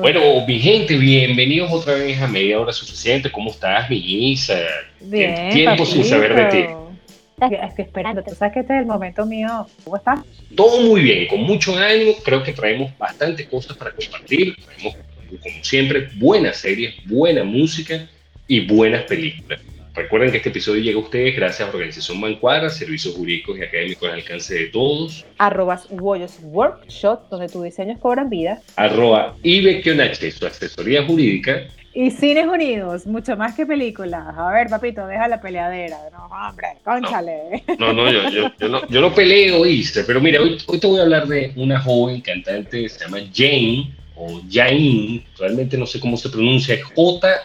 Bueno, mi gente, bienvenidos otra vez a Media Hora Suficiente. ¿Cómo estás, mi Isa? Bien, Tiempo sin saber de ti. Estoy esperando, sabes que este es el momento mío. ¿Cómo estás? Todo muy bien, con mucho ánimo. Creo que traemos bastantes cosas para compartir. Traemos, como siempre, buenas series, buena música y buenas películas. Recuerden que este episodio llega a ustedes gracias a Organización Mancuadra, servicios jurídicos y académicos al alcance de todos. Arrobas Woyos Workshop, donde tus diseños cobran vida. Arroba Ibekionache, su asesoría jurídica. Y Cines Unidos, mucho más que películas. A ver, papito, deja la peleadera. No, hombre, conchale. No, no, yo, yo, yo, no, yo no peleo, ¿viste? Pero mira, hoy, hoy te voy a hablar de una joven cantante, se llama Jane o Jain, realmente no sé cómo se pronuncia, J-A-I-N,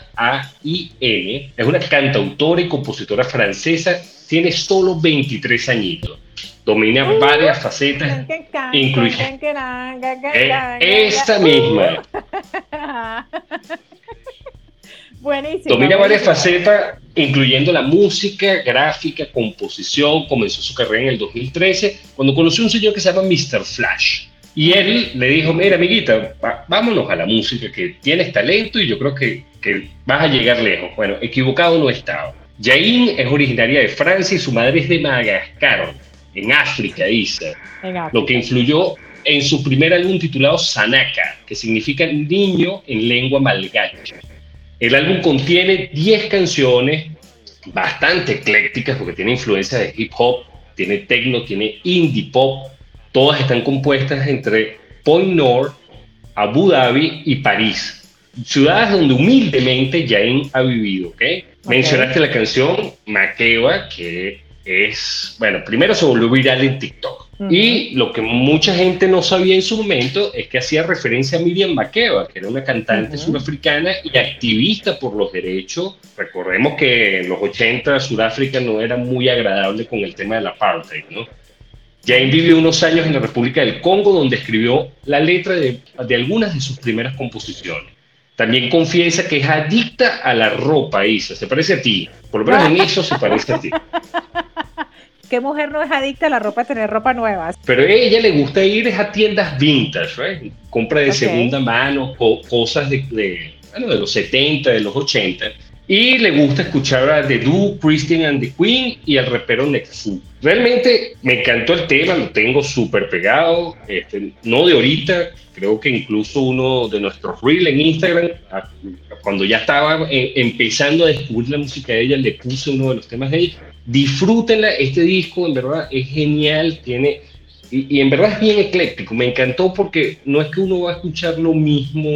es una cantautora y compositora francesa, tiene solo 23 añitos, domina varias facetas, incluye esta misma. Buenísimo. Domina varias facetas, incluyendo la música, gráfica, composición. Comenzó su carrera en el 2013 cuando conoció a un señor que se llama Mr. Flash. Y él le dijo, mira amiguita, vámonos a la música, que tienes talento y yo creo que, que vas a llegar lejos. Bueno, equivocado no estaba. Jain es originaria de Francia y su madre es de Madagascar, en África, dice. Lo que influyó en su primer álbum titulado Sanaka, que significa niño en lengua malgache. El álbum contiene 10 canciones bastante eclécticas porque tiene influencia de hip hop, tiene techno, tiene indie pop, Todas están compuestas entre Point Nord, Abu Dhabi y París. Ciudades donde humildemente Jain ha vivido, ¿ok? Mencionaste la canción Makeba, que es, bueno, primero se volvió viral en TikTok. Y lo que mucha gente no sabía en su momento es que hacía referencia a Miriam Makeba, que era una cantante surafricana y activista por los derechos. Recordemos que en los 80 Sudáfrica no era muy agradable con el tema del apartheid, ¿no? Jane vivió unos años en la República del Congo, donde escribió la letra de, algunas de sus primeras composiciones. También confiesa que es adicta a la ropa, Isa. Se parece a ti. Por lo menos en eso se parece a ti. ¿Qué mujer no es adicta a la ropa, a tener ropa nueva? Pero a ella le gusta ir a tiendas vintage, ¿right? Compra de segunda mano, cosas de, de, bueno, de los 70, de los 80 y le gusta escuchar a The Do, Christian and the Queen y al repero Nexu. Realmente me encantó el tema, lo tengo súper pegado, este, no de ahorita, creo que incluso uno de nuestros reels en Instagram, cuando ya estaba eh, empezando a descubrir la música de ella, le puse uno de los temas de ella. Disfrútenla, este disco en verdad es genial, tiene y, en verdad es bien ecléctico. Me encantó porque no es que uno va a escuchar lo mismo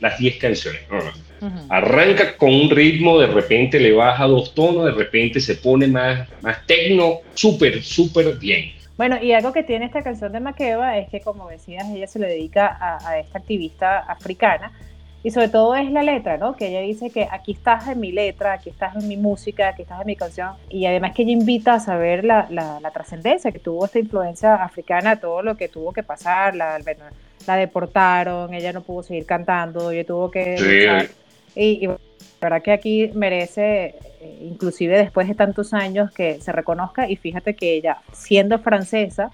las 10 canciones. No, no. Arranca con un ritmo, de repente le baja dos tonos, de repente se pone más, más tecno, súper, súper bien. Bueno, y algo que tiene esta canción de Makeba es que, como decías, ella se le dedica a, esta activista africana y sobre todo es la letra, ¿no? Que ella dice que aquí estás en mi letra, aquí estás en mi música, aquí estás en mi canción y además que ella invita a saber la, la, trascendencia que tuvo esta influencia africana, todo lo que tuvo que pasar, la, la deportaron, ella no pudo seguir cantando, ella tuvo que... Y, la verdad que aquí merece, eh, inclusive después de tantos años, que se reconozca y fíjate que ella, siendo francesa,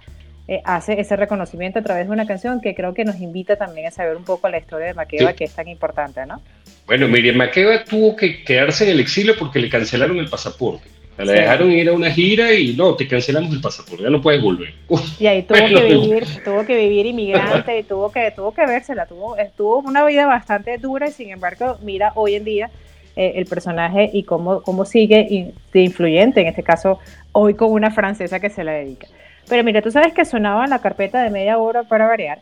eh, hace ese reconocimiento a través de una canción que creo que nos invita también a saber un poco la historia de Makeba, que es tan importante, ¿no? Bueno, Miriam Makeba tuvo que quedarse en el exilio porque le cancelaron el pasaporte. La dejaron ir a una gira y no, te cancelamos el pasaporte, ya no puedes volver. y ahí tuvo que vivir, tuvo que vivir inmigrante y tuvo que, tuvo que vérsela, tuvo, tuvo una vida bastante dura y sin embargo, mira hoy en día eh, el personaje y cómo, cómo sigue de influyente, en este caso hoy con una francesa que se la dedica. Pero mira, tú sabes que sonaba en la carpeta de media hora para variar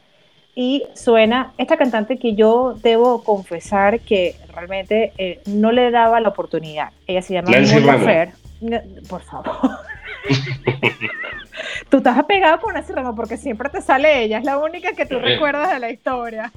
y suena esta cantante que yo debo confesar que realmente eh, no le daba la oportunidad. Ella se llama Laferte por favor. estás apegado con ese ramo porque siempre te sale ella, es la única que tú recuerdas de la historia.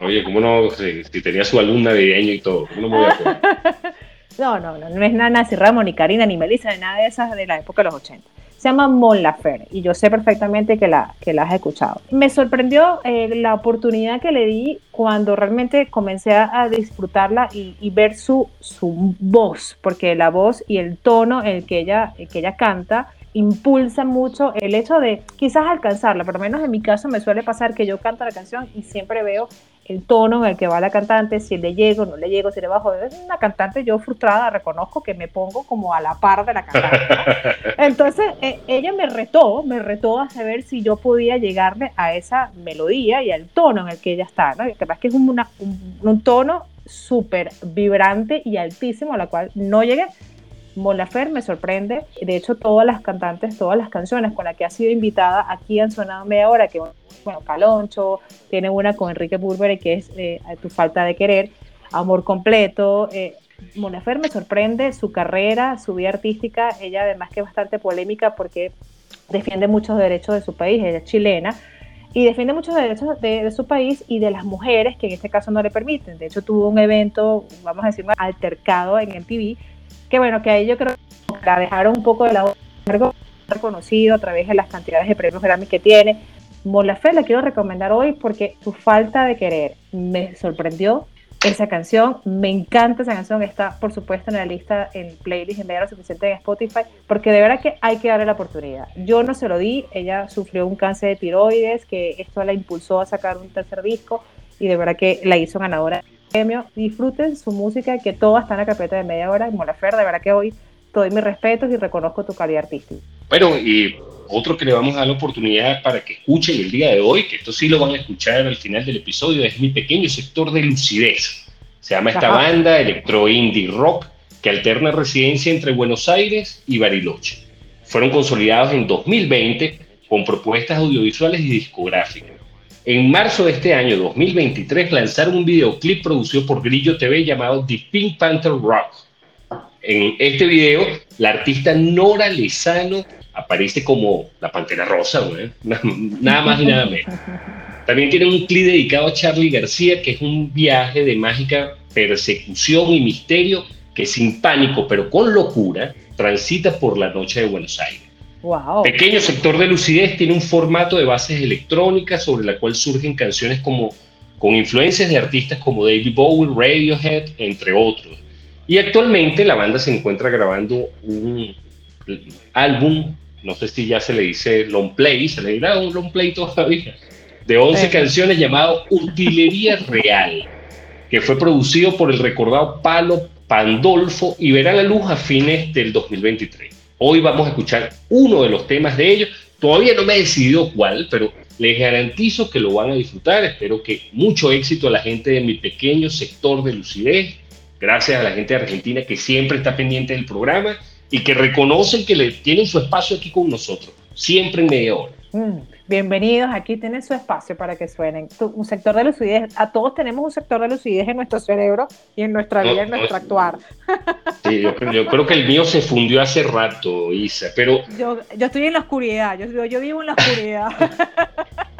Oye, ¿cómo no? Si, tenía su alumna navideño y todo, ¿cómo no me voy a No, no, no, no es Nancy Ramos, ni Karina, ni Melissa, ni nada de esas de la época de los 80 se llama Mon Lafer y yo sé perfectamente que la, que la has escuchado. Me sorprendió eh, la oportunidad que le di cuando realmente comencé a, disfrutarla y, ver su, su voz, porque la voz y el tono en el que ella, que ella canta impulsa mucho el hecho de quizás alcanzarla, por lo menos en mi caso me suele pasar que yo canto la canción y siempre veo el tono en el que va la cantante, si le llego, no le llego, si le bajo. Es una cantante, yo frustrada, reconozco que me pongo como a la par de la cantante. Entonces, e, ella me retó, me retó a saber si yo podía llegarle a esa melodía y al tono en el que ella está. ¿no? Que es que es un, un tono súper vibrante y altísimo, a la cual no llegué. Mon me sorprende. De hecho, todas las cantantes, todas las canciones con las que ha sido invitada aquí han sonado media hora, que bueno, Caloncho, tiene una con Enrique Burberry que es eh, Tu falta de querer, Amor completo. Eh, Mon me sorprende su carrera, su vida artística, ella además que es bastante polémica porque defiende muchos derechos de su país, ella es chilena, y defiende muchos derechos de, de, su país y de las mujeres que en este caso no le permiten. De hecho, tuvo un evento, vamos a decir, altercado en MTV que bueno, que ahí yo creo que la dejaron un poco de lado, reconocido a través de las cantidades de premios Grammy que tiene. Mon la quiero recomendar hoy porque su falta de querer me sorprendió esa canción, me encanta esa canción, está por supuesto en la lista en playlist en lo suficiente en Spotify, porque de verdad que hay que darle la oportunidad. Yo no se lo di, ella sufrió un cáncer de tiroides, que esto la impulsó a sacar un tercer disco y de verdad que la hizo ganadora premio. Disfruten su música, que todo está en la carpeta de media hora. Y Molafer, de verdad que hoy doy mis respetos y reconozco tu calidad artística. Bueno, y otro que le vamos a dar la oportunidad para que escuchen el día de hoy, que esto sí lo van a escuchar al final del episodio, es mi pequeño sector de lucidez. Se llama esta banda electro indie rock que alterna residencia entre Buenos Aires y Bariloche. Fueron consolidados en 2020 con propuestas audiovisuales y discográficas. En marzo de este año 2023 lanzaron un videoclip producido por Grillo TV llamado The Pink Panther Rock. En este video, la artista Nora Lezano aparece como la Pantera Rosa, nada más y nada menos. También tiene un clip dedicado a Charlie García, que es un viaje de mágica persecución y misterio que sin pánico, pero con locura, transita por la noche de Buenos Aires. Pequeño sector de lucidez tiene un formato de bases electrónicas sobre la cual surgen canciones como con influencias de artistas como David Bowie, Radiohead, entre otros. Y actualmente la banda se encuentra grabando un álbum, no sé si ya se le dice long play, se le dirá un long play todavía, de 11 canciones llamado Utilería Real, que fue producido por el recordado Palo Pandolfo y verá la luz a fines del 2023. Hoy vamos a escuchar uno de los temas de ellos. Todavía no me he decidido cuál, pero les garantizo que lo van a disfrutar. Espero que mucho éxito a la gente de mi pequeño sector de lucidez. Gracias a la gente de Argentina que siempre está pendiente del programa y que reconocen que le tienen su espacio aquí con nosotros, siempre en media hora. Mm. Bienvenidos, aquí tienen su espacio para que suenen. un sector de lucidez, a todos tenemos un sector de lucidez en nuestro cerebro y en nuestra vida, en nuestro actuar. Sí, yo, creo que el mío se fundió hace rato, Isa, pero... Yo, yo estoy en la oscuridad, yo, yo vivo en la oscuridad.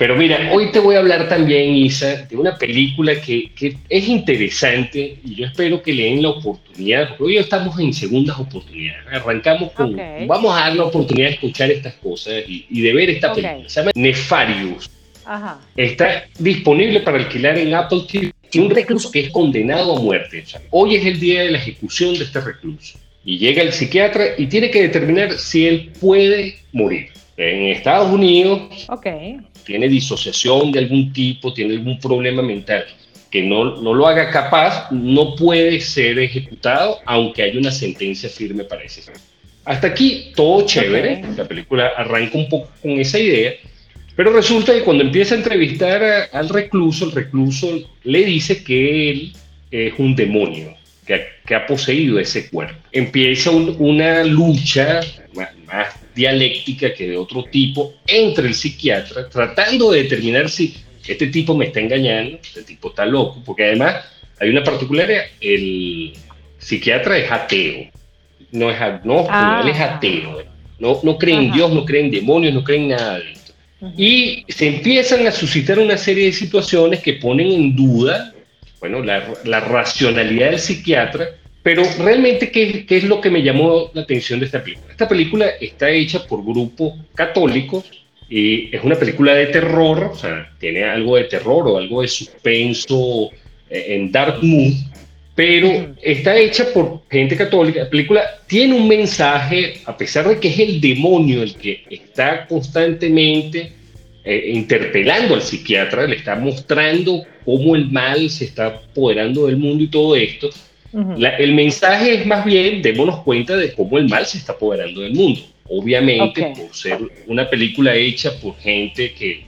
Pero mira, hoy te voy a hablar también, Isa, de una película que, que es interesante y yo espero que le den la oportunidad, porque hoy estamos en segundas oportunidades. Arrancamos con, vamos a dar la oportunidad de escuchar estas cosas y, de ver esta película. Se llama Nefarius. Ajá. Está disponible para alquilar en Apple TV. Un recluso que es condenado a muerte. hoy es el día de la ejecución de este recluso. Y llega el psiquiatra y tiene que determinar si él puede morir. En Estados Unidos, okay tiene disociación de algún tipo, tiene algún problema mental que no, no lo haga capaz, no puede ser ejecutado, aunque haya una sentencia firme para ese. Hasta aquí todo chévere, la película arranca un poco con esa idea, pero resulta que cuando empieza a entrevistar al recluso, el recluso le dice que él es un demonio, que, que ha poseído ese cuerpo. Empieza una lucha más dialéctica que de otro tipo entre el psiquiatra, tratando de determinar si este tipo me está engañando, este tipo está loco, porque además hay una particularidad, el psiquiatra es ateo, no es agnóstico, él es ah. ateo. no, no cree en Dios, no cree en demonios, no cree en nada de esto. Y se empiezan a suscitar una serie de situaciones que ponen en duda, bueno, la, la racionalidad del psiquiatra, pero realmente, ¿qué, ¿qué, es lo que me llamó la atención de esta película? Esta película está hecha por grupos católicos y es una película de terror, o sea, tiene algo de terror o algo de suspenso eh, en dark mood, pero está hecha por gente católica. La película tiene un mensaje, a pesar de que es el demonio el que está constantemente eh, interpelando al psiquiatra, le está mostrando cómo el mal se está apoderando del mundo y todo esto el mensaje es más bien, démonos cuenta de cómo el mal se está apoderando del mundo. Obviamente, por ser una película hecha por gente que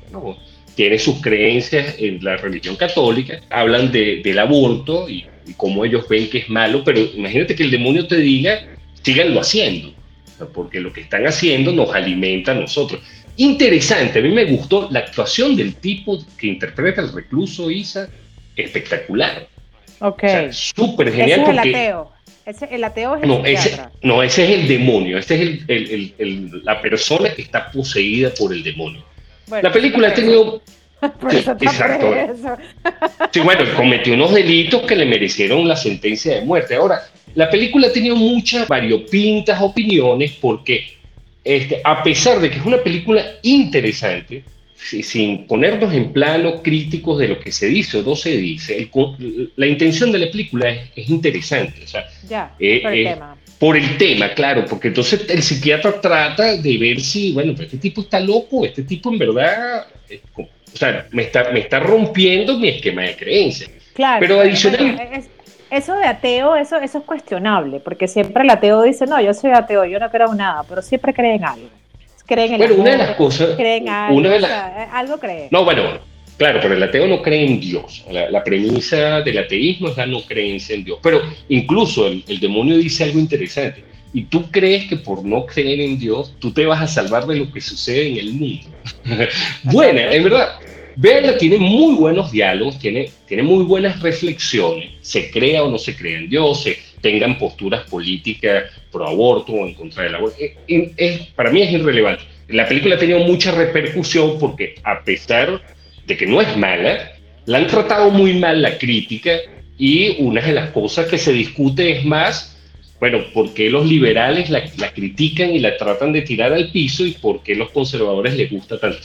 tiene sus creencias en la religión católica, hablan de, del aborto y, cómo ellos ven que es malo, pero imagínate que el demonio te diga, síganlo haciendo, porque lo que están haciendo nos alimenta a nosotros. Interesante, a mí me gustó la actuación del tipo que interpreta al recluso Isa, espectacular. Ok. súper genial. Ese es el ateo. Ese, el ateo es el no, ese, no, ese es el demonio. Ese es el, el, el, la persona que está poseída por el demonio. la película ha tenido. exacto. sí, bueno, cometió unos delitos que le merecieron la sentencia de muerte. Ahora, la película ha tenido muchas variopintas opiniones porque, este, a pesar de que es una película interesante, sin ponernos en plano críticos de lo que se dice o no se dice, la intención de la película es, interesante. O sea, ya, eh, por, el eh, tema. por el tema, claro, porque entonces el psiquiatra trata de ver si, bueno, este tipo está loco, este tipo en verdad, o sea, me está, me está rompiendo mi esquema de creencias. Claro. Pero adicional... eso de ateo, eso, eso es cuestionable, porque siempre el ateo dice, no, yo soy ateo, yo no creo en nada, pero siempre cree en algo creen en bueno, una de las cosas. Creen algo, una de las, eh, algo creen. No, bueno, claro, pero el ateo no cree en Dios. La, premisa del ateísmo es la no creencia en Dios. Pero incluso el, demonio dice algo interesante. Y tú crees que por no creer en Dios, tú te vas a salvar de lo que sucede en el mundo. bueno, en verdad, Verla tiene muy buenos diálogos, tiene, tiene muy buenas reflexiones, se crea o no se crea en Dios, se tengan posturas políticas pro aborto o en contra del aborto. Eh, es, para mí es irrelevante. La película ha tenido mucha repercusión porque a pesar de que no es mala, la han tratado muy mal la crítica y una de las cosas que se discute es más, bueno, por qué los liberales la, la critican y la tratan de tirar al piso y por qué los conservadores les gusta tanto.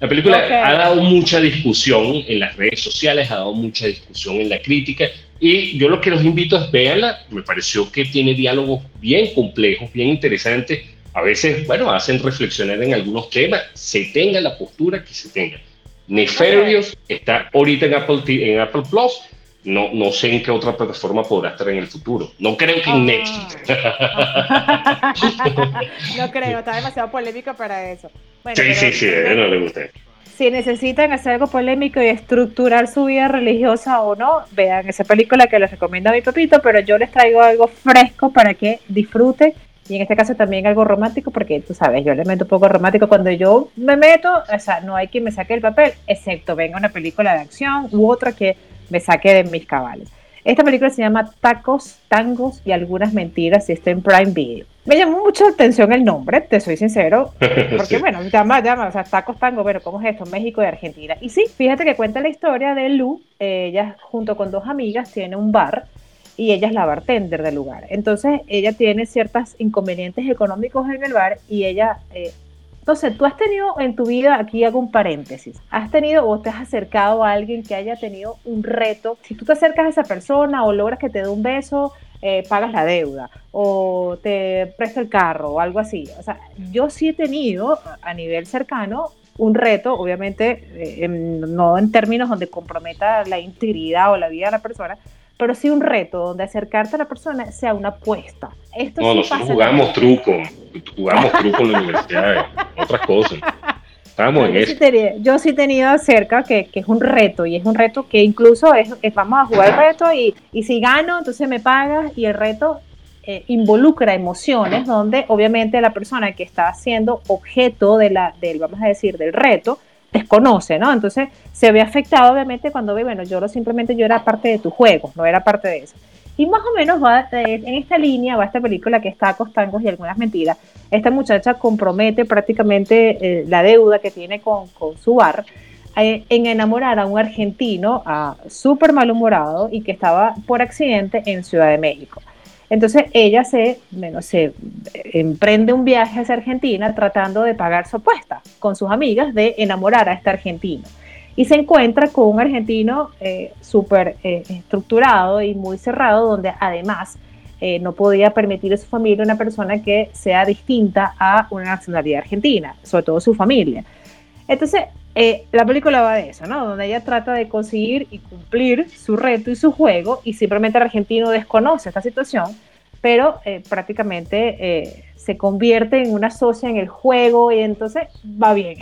La película ha dado mucha discusión en las redes sociales, ha dado mucha discusión en la crítica y yo lo que los invito es verla. Me pareció que tiene diálogos bien complejos, bien interesantes. A veces, bueno, hacen reflexionar en algunos temas, se tenga la postura que se tenga. Nefarious está ahorita en Apple, en Apple Plus. No, no sé en qué otra plataforma podrá estar en el futuro. No creo que en ah. Netflix. no creo, está demasiado polémico para eso sí, sí, sí, a no le gusta. Si necesitan hacer algo polémico y estructurar su vida religiosa o no, vean esa película que les recomiendo a mi papito, pero yo les traigo algo fresco para que disfruten y en este caso también algo romántico, porque tú sabes, yo le meto un poco romántico cuando yo me meto, o sea, no hay quien me saque el papel, excepto venga una película de acción u otra que me saque de mis cabales. Esta película se llama Tacos, Tangos y algunas mentiras y está en Prime Video. Me llamó mucho la atención el nombre, te soy sincero, porque bueno, llama, llama, o sea, tacos tango, pero ¿cómo es esto? México y Argentina. Y sí, fíjate que cuenta la historia de Lu, ella junto con dos amigas tiene un bar y ella es la bartender del lugar. Entonces ella tiene ciertos inconvenientes económicos en el bar y ella... Eh, entonces, tú has tenido en tu vida, aquí hago un paréntesis, has tenido o te has acercado a alguien que haya tenido un reto. Si tú te acercas a esa persona o logras que te dé un beso, eh, pagas la deuda o te presta el carro o algo así. O sea, yo sí he tenido a nivel cercano un reto, obviamente eh, no en términos donde comprometa la integridad o la vida de la persona, pero sí un reto donde acercarte a la persona sea una apuesta. Esto no, nosotros jugamos truco, jugamos truco en la universidad, otras cosas. Yo Sí he tenido cerca que, que, es un reto y es un reto que incluso es, vamos a jugar el reto y, y, si gano, entonces me pagas y el reto eh, involucra emociones donde obviamente la persona que está siendo objeto de la, del, vamos a decir, del reto, desconoce, ¿no? Entonces se ve afectado obviamente cuando ve, bueno, yo simplemente yo era parte de tu juego, no era parte de eso. Y más o menos va eh, en esta línea, va esta película que está Tacos, Tangos y algunas mentiras. Esta muchacha compromete prácticamente eh, la deuda que tiene con, con su bar eh, en enamorar a un argentino súper malhumorado y que estaba por accidente en Ciudad de México. Entonces ella se, bueno, se emprende un viaje hacia Argentina tratando de pagar su apuesta con sus amigas de enamorar a este argentino. Y se encuentra con un argentino eh, súper eh, estructurado y muy cerrado, donde además eh, no podía permitir a su familia una persona que sea distinta a una nacionalidad argentina, sobre todo su familia. Entonces, la película va de eso, ¿no? Donde ella trata de conseguir y cumplir su reto y su juego y simplemente el argentino desconoce esta situación, pero prácticamente se convierte en una socia en el juego y entonces va bien.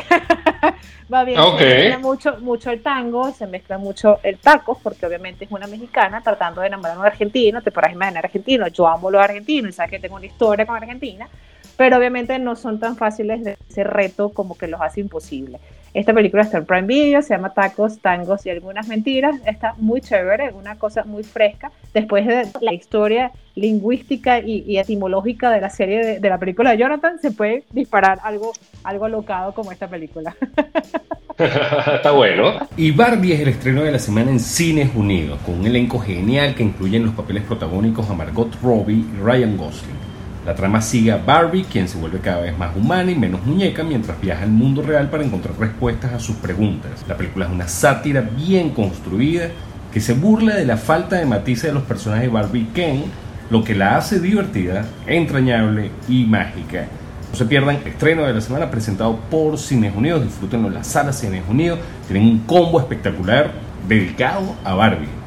va bien. Se mezcla mucho, mucho el tango, se mezcla mucho el taco, porque obviamente es una mexicana tratando de enamorar a un argentino, te podrás imaginar argentino, yo amo los argentinos y sabes que tengo una historia con Argentina, pero obviamente no son tan fáciles de ese reto como que los hace imposible. Esta película está en Prime Video, se llama Tacos, Tangos y algunas mentiras. Está muy chévere, una cosa muy fresca. Después de la historia lingüística y, etimológica de la serie de, la película de Jonathan, se puede disparar algo, algo alocado como esta película. Está bueno. Y Barbie es el estreno de la semana en Cines Unidos, con un elenco genial que incluye en los papeles protagónicos a Margot Robbie y Ryan Gosling. La trama sigue a Barbie, quien se vuelve cada vez más humana y menos muñeca mientras viaja al mundo real para encontrar respuestas a sus preguntas. La película es una sátira bien construida que se burla de la falta de matices de los personajes Barbie y Ken, lo que la hace divertida, entrañable y mágica. No se pierdan estreno de la semana presentado por Cines Unidos. Disfrútenlo en la sala Cines Unidos. Tienen un combo espectacular dedicado a Barbie.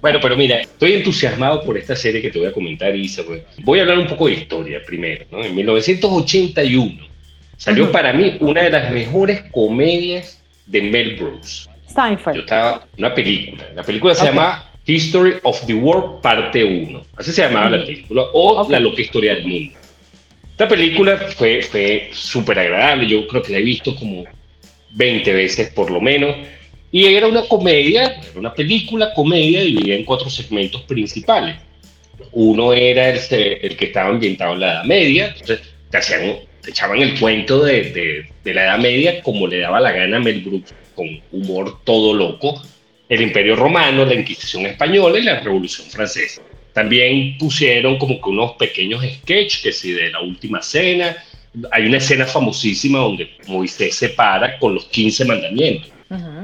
Bueno, pero mira, estoy entusiasmado por esta serie que te voy a comentar, Isa. Voy a hablar un poco de historia primero. ¿no? En 1981 salió para mí una de las mejores comedias de Mel Brooks. Seinfeld. Yo estaba, una película. La película se llama History of the World, parte 1. Así se llamaba la película. O La loca historia del mundo. Esta película fue, fue súper agradable. Yo creo que la he visto como 20 veces por lo menos. Y era una comedia, era una película comedia dividida en cuatro segmentos principales. Uno era el, el que estaba ambientado en la Edad Media, entonces te, hacían, te echaban el cuento de, de, la Edad Media como le daba la gana a Mel Brooks, con humor todo loco, el Imperio Romano, la Inquisición Española y la Revolución Francesa. También pusieron como que unos pequeños sketches, que si de la última cena, hay una escena famosísima donde Moisés se para con los 15 mandamientos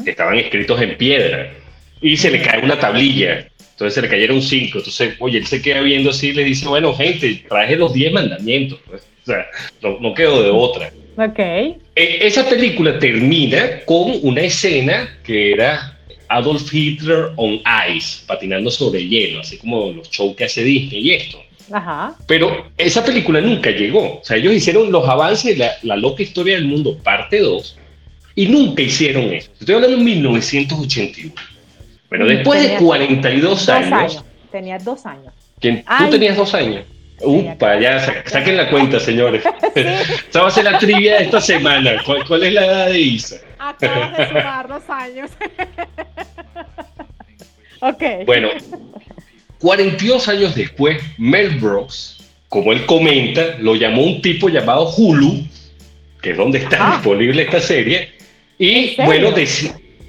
que estaban escritos en piedra, y se le cae una tablilla, entonces se le cayeron cinco, entonces, oye, él se queda viendo así y le dice, bueno, gente, traje los diez mandamientos, pues, o sea, no, no quedó de otra. Ok. E, esa película termina con una escena que era Adolf Hitler on ice, patinando sobre hielo, así como los shows que hace Disney y esto. Ajá. Pero esa película nunca llegó. O sea, ellos hicieron los avances de la, la loca historia del mundo, parte 2, y nunca hicieron eso. Estoy hablando en 1981. Bueno, después de 42 años, Tenía dos años. ¿Tú tenías dos años? Upa, ya saquen la cuenta, señores. Esa va a ser la trivia de esta semana. ¿Cuál, es la edad de Isa? Acabas de sumar dos años. ok. Bueno, 42 años después, Mel Brooks, como él comenta, lo llamó un tipo llamado Hulu, que es donde está ah. disponible esta serie, y bueno,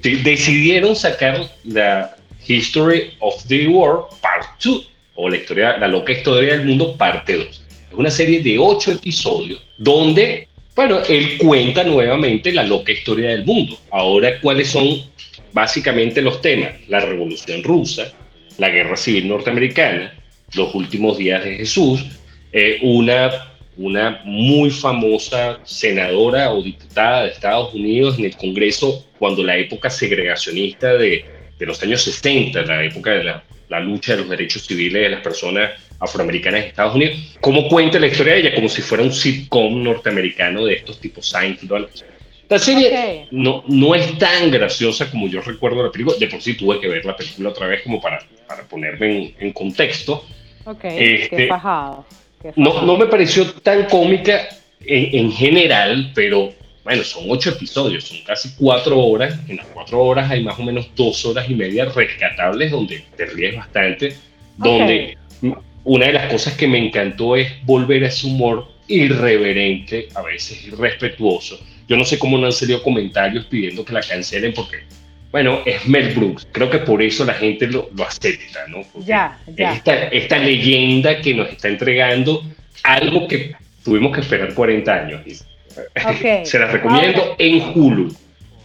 decidieron sacar la History of the World Part 2, o la, historia, la loca historia del mundo Parte 2. Es una serie de ocho episodios donde, bueno, él cuenta nuevamente la loca historia del mundo. Ahora, ¿cuáles son básicamente los temas? La Revolución Rusa, la Guerra Civil Norteamericana, los últimos días de Jesús, eh, una una muy famosa senadora o diputada de Estados Unidos en el Congreso cuando la época segregacionista de, de los años 60, la época de la, la, lucha de los derechos civiles de las personas afroamericanas de Estados Unidos, cómo cuenta la historia de ella como si fuera un sitcom norteamericano de estos tipos Seinfeld. La serie no, no es tan graciosa como yo recuerdo la película, de por sí tuve que ver la película otra vez como para, para ponerme en, en contexto. Ok, este, qué bajado no, no me pareció tan cómica en, general, pero bueno, son ocho episodios, son casi cuatro horas. En las cuatro horas hay más o menos dos horas y media rescatables donde te ríes bastante. donde una de las cosas que me encantó es volver a ese humor irreverente, a veces irrespetuoso. Yo no sé cómo no han salido comentarios pidiendo que la cancelen porque, bueno, es Mel Brooks. Creo que por eso la gente lo, lo acepta, ¿no? ya, ya. Esta, esta leyenda que nos está entregando algo que tuvimos que esperar 40 años. Se las recomiendo en Hulu.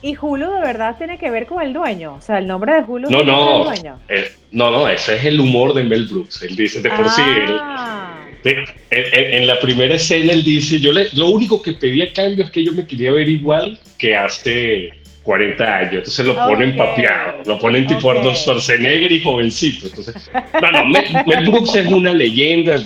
¿Y Hulu de verdad tiene que ver con el dueño? O sea, el nombre de Hulu no, no, el dueño. Eh, no, no, ese es el humor de Mel Brooks. Él dice, de por sí, ah. en, la primera escena él dice, yo le, lo único que pedía a cambio es que yo me quería ver igual que hace 40 años. Entonces lo ponen papeado, lo ponen tipo okay. Arnold Schwarzenegger y jovencito. Entonces, no, no, Mel Brooks es una leyenda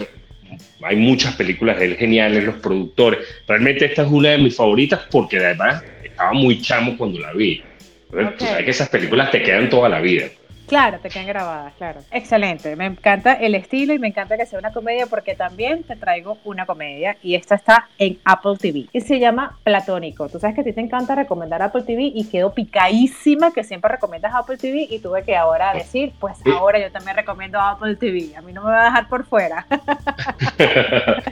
hay muchas películas de él geniales, los productores. Realmente esta es una de mis favoritas porque además estaba muy chamo cuando la vi. sabes que esas películas te quedan toda la vida. Claro, te quedan grabadas, claro. Excelente, me encanta el estilo y me encanta que sea una comedia porque también te traigo una comedia y esta está en Apple TV y se llama Platónico. Tú sabes que a ti te encanta recomendar Apple TV y quedo picadísima que siempre recomiendas Apple TV y tuve que ahora decir, pues ahora yo también recomiendo Apple TV. A mí no me va a dejar por fuera.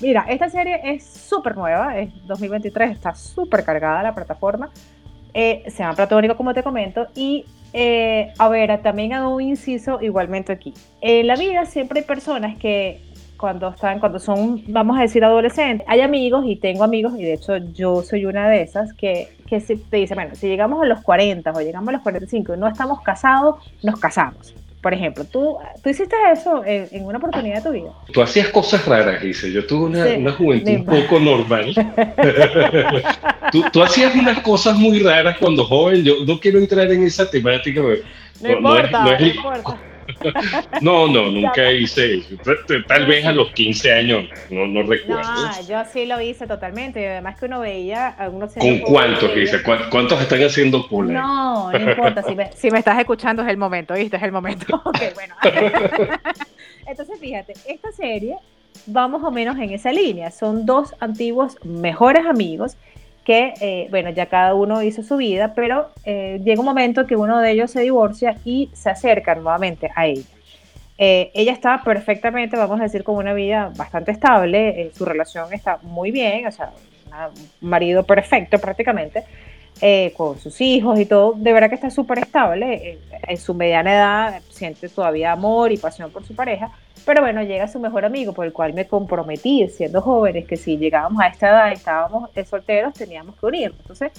Mira, esta serie es súper nueva, es 2023, está súper cargada la plataforma. Eh, se llama Platónico, como te comento, y eh, a ver, también hago un inciso igualmente aquí. En la vida siempre hay personas que cuando están, cuando son, vamos a decir, adolescentes, hay amigos y tengo amigos, y de hecho yo soy una de esas, que, que te dice, bueno, si llegamos a los 40 o llegamos a los 45 y no estamos casados, nos casamos. Por ejemplo, ¿tú, tú hiciste eso en, una oportunidad de tu vida? Tú hacías cosas raras, dice. Yo tuve una, una juventud un poco normal. tú, tú, hacías unas cosas muy raras cuando joven. Yo no quiero entrar en esa temática. No, importa, no, importa. No, no, nunca hice eso. Tal vez a los 15 años, no, no recuerdo. No, yo sí lo hice totalmente. Y además que uno veía algunos... ¿Con cuántos, dice? ¿Cuántos están haciendo cola? No, no importa. Si me, si me, estás escuchando es el momento, ¿viste? Es el momento. Ok, bueno. Entonces, fíjate, esta serie va más o menos en esa línea. Son dos antiguos mejores amigos que, eh, bueno, ya cada uno hizo su vida, pero eh, llega un momento que uno de ellos se divorcia y se acerca nuevamente a ella. Eh, ella está perfectamente, vamos a decir, con una vida bastante estable, su relación está muy bien, o sea, un marido perfecto prácticamente, con sus hijos y todo, de verdad que está súper estable, en su mediana edad siente todavía amor y pasión por su pareja, pero bueno, llega su mejor amigo por el cual me comprometí siendo jóvenes que si llegábamos a esta edad y estábamos solteros teníamos que unirnos. Entonces,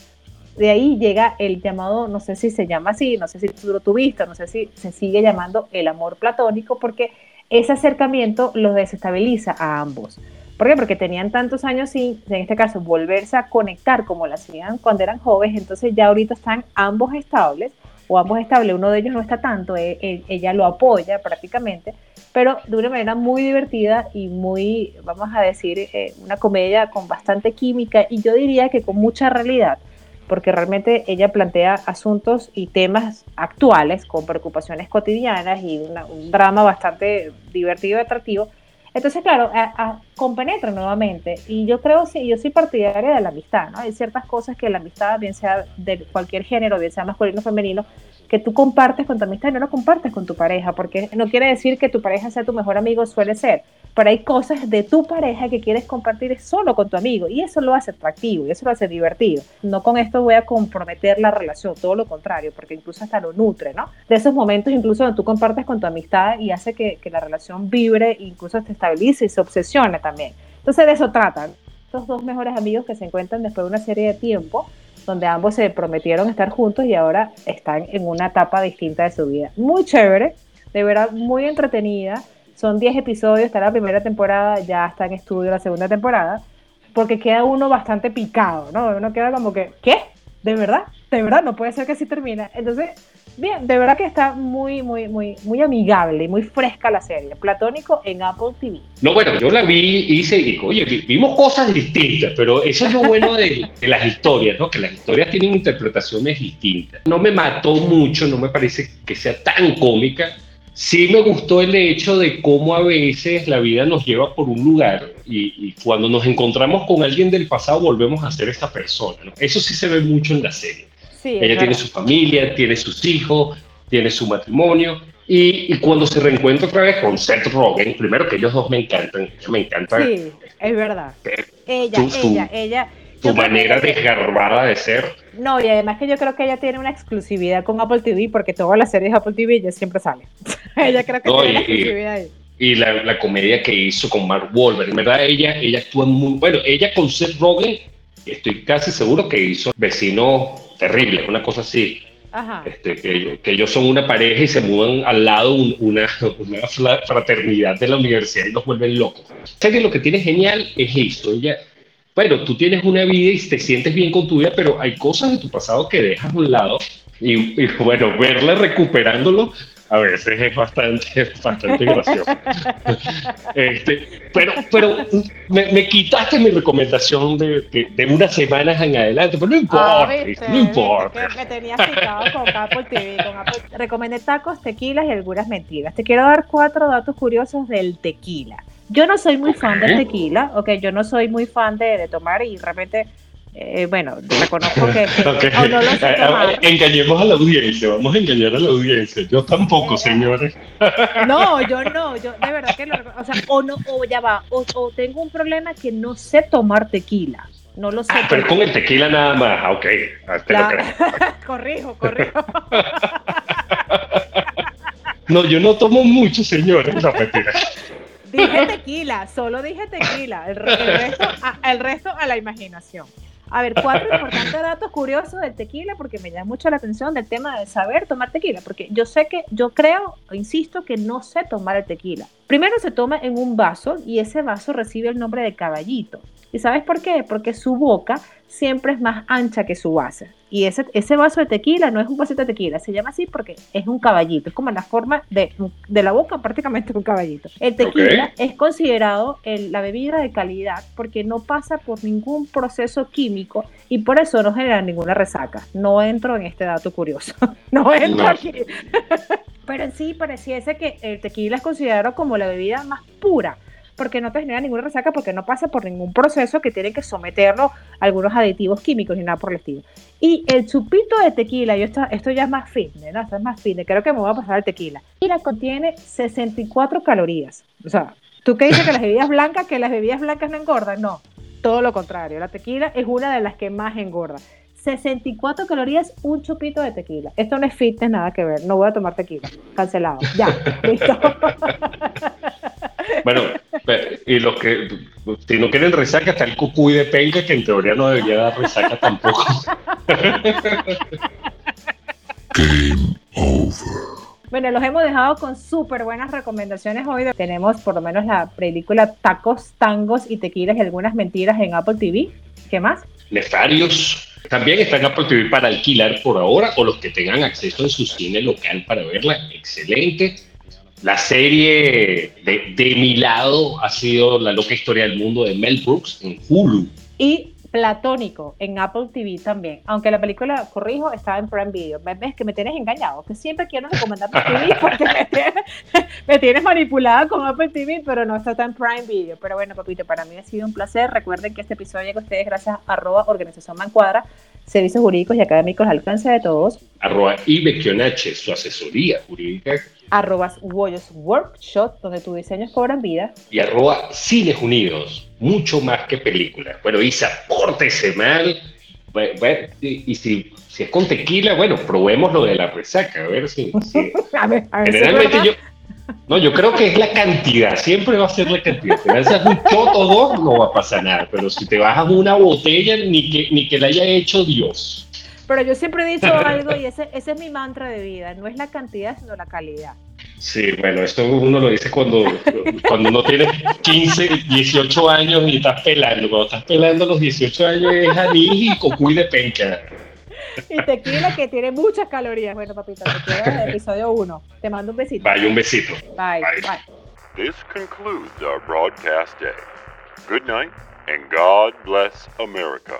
de ahí llega el llamado, no sé si se llama así, no sé si tú lo tuviste, no sé si se sigue llamando el amor platónico, porque ese acercamiento los desestabiliza a ambos. ¿Por qué? Porque tenían tantos años sin, en este caso, volverse a conectar como lo hacían cuando eran jóvenes, entonces ya ahorita están ambos estables, o ambos estables, uno de ellos no está tanto, e, e, ella lo apoya prácticamente, pero de una manera muy divertida y muy, vamos a decir, eh, una comedia con bastante química y yo diría que con mucha realidad, porque realmente ella plantea asuntos y temas actuales con preocupaciones cotidianas y un drama bastante divertido y atractivo. Entonces, claro, compenetra nuevamente. Y yo creo, sí, yo soy partidaria de la amistad, ¿no? Hay ciertas cosas que la amistad, bien sea de cualquier género, bien sea masculino o femenino, que tú compartes con tu amistad y no lo compartes con tu pareja, porque no quiere decir que tu pareja sea tu mejor amigo, suele ser, pero hay cosas de tu pareja que quieres compartir solo con tu amigo y eso lo hace atractivo y eso lo hace divertido. No con esto voy a comprometer la relación, todo lo contrario, porque incluso hasta lo nutre, ¿no? De esos momentos incluso donde tú compartes con tu amistad y hace que, que la relación vibre, incluso se estabilice y se obsesione también. Entonces de eso tratan. Estos dos mejores amigos que se encuentran después de una serie de tiempo donde ambos se prometieron estar juntos y ahora están en una etapa distinta de su vida. Muy chévere, de verdad muy entretenida. Son 10 episodios, está la primera temporada, ya está en estudio la segunda temporada, porque queda uno bastante picado, ¿no? Uno queda como que, ¿qué? ¿De verdad? ¿De verdad? No puede ser que así termine. Entonces, Bien, de verdad que está muy, muy, muy, muy amigable y muy fresca la serie. Platónico en Apple TV. No, bueno, yo la vi y hice, oye, vimos cosas distintas, pero eso es lo bueno de, las historias, ¿no? Que las historias tienen interpretaciones distintas. No me mató mucho, no me parece que sea tan cómica. Sí me gustó el hecho de cómo a veces la vida nos lleva por un lugar y, y cuando nos encontramos con alguien del pasado volvemos a ser esa persona. ¿no? Eso sí se ve mucho en la serie. Ella tiene su familia, tiene sus hijos, tiene su matrimonio Y, y, cuando se reencuentra otra vez con Seth Rogen, primero que ellos dos me encantan, me encanta. Sí, es verdad. Ella, ella, ella. Tu manera desgarbada de ser. No, y además que yo creo que ella tiene una exclusividad con Apple TV porque todas las series de Apple TV ella siempre sale. ella creo que tiene una exclusividad ahí y la, la, comedia que hizo con Mark Wahlberg. En verdad, ella, ella actúa muy. Bueno, ella con Seth Rogen, estoy casi seguro que hizo Vecino Terrible, una cosa así. Ajá. Este, que, que, ellos son una pareja y se mudan al lado una, una fraternidad de la universidad y los vuelven locos. O que lo que tiene genial es esto. Ella, bueno, tú tienes una vida y te sientes bien con tu vida, pero hay cosas de tu pasado que dejas a un lado y, y bueno, verla recuperándolo a veces es bastante, bastante gracioso. Este, pero pero me, quitaste mi recomendación de, de, unas semanas en adelante, pero no importa, ah, no importa. Me, tenías citado con Apple TV. Con Apple. Recomendé tacos, tequilas y algunas mentiras. Te quiero dar cuatro datos curiosos del tequila. Yo no soy muy fan del tequila, ok, yo no soy muy fan de, de tomar y de repente eh, bueno, reconozco que, no lo sé eh, eh, Engañemos a la audiencia, vamos a engañar a la audiencia. Yo tampoco, señores. No, yo no, yo de verdad que lo, o sea, o no, o ya va, o, tengo un problema que no sé tomar tequila. No lo sé. Ah, pero con el tequila nada más, ah, ok. Ah, corrijo, corrijo. No, yo no tomo mucho, señores. No, mentira. Dije tequila, solo dije tequila. El, resto, el resto a la imaginación. A ver, cuatro importantes datos curiosos del tequila, porque me llama mucho la atención del tema de saber tomar tequila, porque yo sé que, yo creo, insisto, que no sé tomar el tequila. Primero se toma en un vaso y ese vaso recibe el nombre de caballito. ¿Y sabes por qué? Porque su boca siempre es más ancha que su base. Y ese, ese vaso de tequila no es un vasito de tequila, se llama así porque es un caballito, es como la forma de, de la boca prácticamente un caballito. El tequila es considerado la bebida de calidad porque no pasa por ningún proceso químico y por eso no genera ninguna resaca. No entro en este dato curioso, no entro aquí. Pero en sí pareciese que el tequila es considerado como la bebida más pura porque no te genera ninguna resaca, porque no pasa por ningún proceso que tiene que someterlo a algunos aditivos químicos ni nada por el estilo. Y el chupito de tequila, yo esto, esto ya es más fitness, ¿no? Esto es más fitness, creo que me voy a pasar al tequila. Tequila contiene 64 calorías. O sea, ¿tú qué dices que las bebidas blancas, que las bebidas blancas no engordan? No, todo lo contrario. La tequila es una de las que más engorda. 64 calorías, un chupito de tequila. Esto no es fitness, nada que ver. No voy a tomar tequila. Cancelado. Ya, listo. Bueno, y los que, si no quieren resaca, está el cucuy de penca, que en teoría no debería dar resaca tampoco. Game over. Bueno, los hemos dejado con súper buenas recomendaciones hoy. Tenemos por lo menos la película Tacos, Tangos y Tequilas y algunas mentiras en Apple TV. ¿Qué más? Nefarios. También está en Apple para alquilar por ahora o los que tengan acceso en su cine local para verla. Excelente. La serie de, de mi lado ha sido La loca historia del mundo de Mel Brooks en Hulu. Y Platónico en Apple TV también. Aunque la película, corrijo, estaba en Prime Video. Ves que me tienes engañado, que siempre quiero recomendar TV porque me tienes, manipulada con Apple TV, pero no está en Prime Video. Pero bueno, papito, para mí ha sido un placer. Recuerden que este episodio llega a ustedes gracias a arroba Organización Mancuadra, servicios jurídicos y académicos al alcance de todos. Arroba Ibekionache, su asesoría jurídica arroba Workshop, donde tus diseños cobran vida. Y arroba Cines Unidos, mucho más que películas. Bueno, Isa, pórtese mal. Bueno, y, si, si, es con tequila, bueno, probemos lo de la resaca, a ver si. a ver, a ver Generalmente yo. No, yo creo que es la cantidad, siempre va a ser la cantidad. Si te vas un shot o dos, no va a pasar nada, pero si te bajas una botella, ni que, ni que la haya hecho Dios. Pero yo siempre he dicho algo y ese, ese es mi mantra de vida, no es la cantidad, sino la calidad. Sí, bueno, esto uno lo dice cuando, cuando uno tiene 15, 18 años y estás pelando. Cuando estás pelando los 18 años es anís y cocuy de penca. Y tequila que tiene muchas calorías. Bueno, papita, te queda el episodio 1. Te mando un besito. Bye, un besito. Bye. Bye. Bye. This concludes our broadcast day. Good night and God bless America.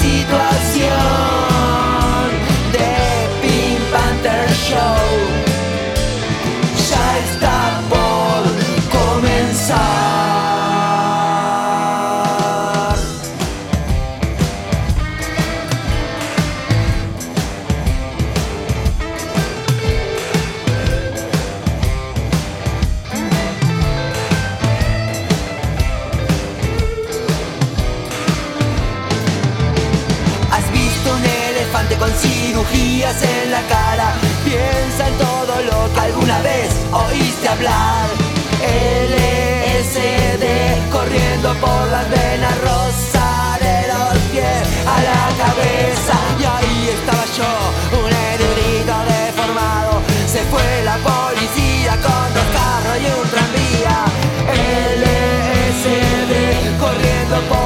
situación. bujías en la cara. Piensa en todo lo que alguna vez oíste hablar. LSD corriendo por las venas rosa de los pies a la cabeza. Y ahí estaba yo, un erudito deformado. Se fue la policía con dos carros y un tranvía. LSD corriendo por